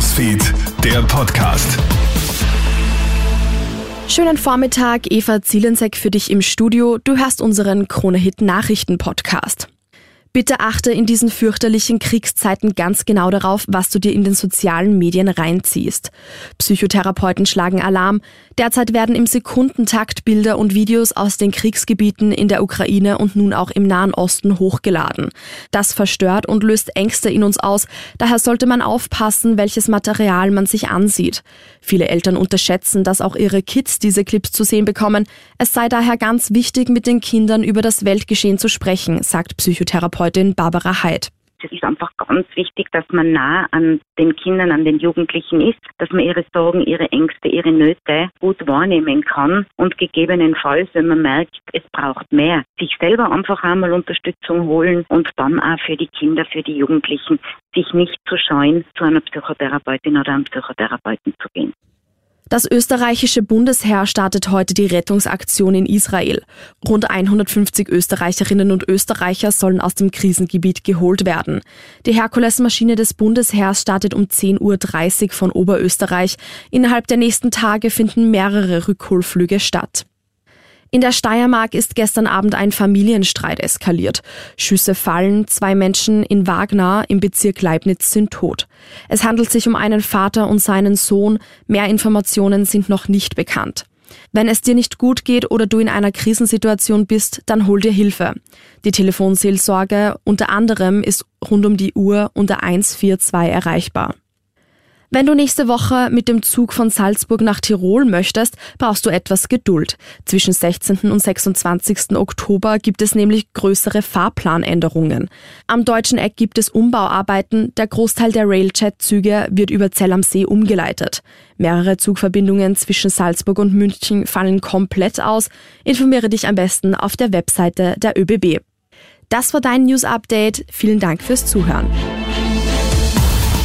Newsfeed, der Podcast. Schönen Vormittag, Eva Zielensek für dich im Studio. Du hörst unseren Krone-Hit Nachrichten-Podcast. Bitte achte in diesen fürchterlichen Kriegszeiten ganz genau darauf, was du dir in den sozialen Medien reinziehst. Psychotherapeuten schlagen Alarm. Derzeit werden im Sekundentakt Bilder und Videos aus den Kriegsgebieten in der Ukraine und nun auch im Nahen Osten hochgeladen. Das verstört und löst Ängste in uns aus. Daher sollte man aufpassen, welches Material man sich ansieht. Viele Eltern unterschätzen, dass auch ihre Kids diese Clips zu sehen bekommen. Es sei daher ganz wichtig, mit den Kindern über das Weltgeschehen zu sprechen, sagt Psychotherapeut Therapeutin Barbara Heid. Es ist einfach ganz wichtig, dass man nah an den Kindern, an den Jugendlichen ist, dass man ihre Sorgen, ihre Ängste, ihre Nöte gut wahrnehmen kann und gegebenenfalls, wenn man merkt, es braucht mehr, sich selber einfach einmal Unterstützung holen und dann auch für die Kinder, für die Jugendlichen, sich nicht zu scheuen, zu einer Psychotherapeutin oder einem Psychotherapeuten zu gehen. Das österreichische Bundesheer startet heute die Rettungsaktion in Israel. Rund 150 Österreicherinnen und Österreicher sollen aus dem Krisengebiet geholt werden. Die Herkulesmaschine des Bundesheers startet um 10.30 Uhr von Oberösterreich. Innerhalb der nächsten Tage finden mehrere Rückholflüge statt. In der Steiermark ist gestern Abend ein Familienstreit eskaliert. Schüsse fallen, zwei Menschen in Wagner im Bezirk Leibniz sind tot. Es handelt sich um einen Vater und seinen Sohn. Mehr Informationen sind noch nicht bekannt. Wenn es dir nicht gut geht oder du in einer Krisensituation bist, dann hol dir Hilfe. Die Telefonseelsorge unter anderem ist rund um die Uhr unter 142 erreichbar. Wenn du nächste Woche mit dem Zug von Salzburg nach Tirol möchtest, brauchst du etwas Geduld. Zwischen 16. und 26. Oktober gibt es nämlich größere Fahrplanänderungen. Am deutschen Eck gibt es Umbauarbeiten. Der Großteil der Railjet-Züge wird über Zell am See umgeleitet. Mehrere Zugverbindungen zwischen Salzburg und München fallen komplett aus. Informiere dich am besten auf der Webseite der ÖBB. Das war dein News Update. Vielen Dank fürs Zuhören.